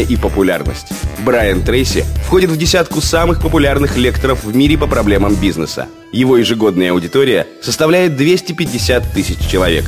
и популярность. Брайан Трейси входит в десятку самых популярных лекторов в мире по проблемам бизнеса. Его ежегодная аудитория составляет 250 тысяч человек.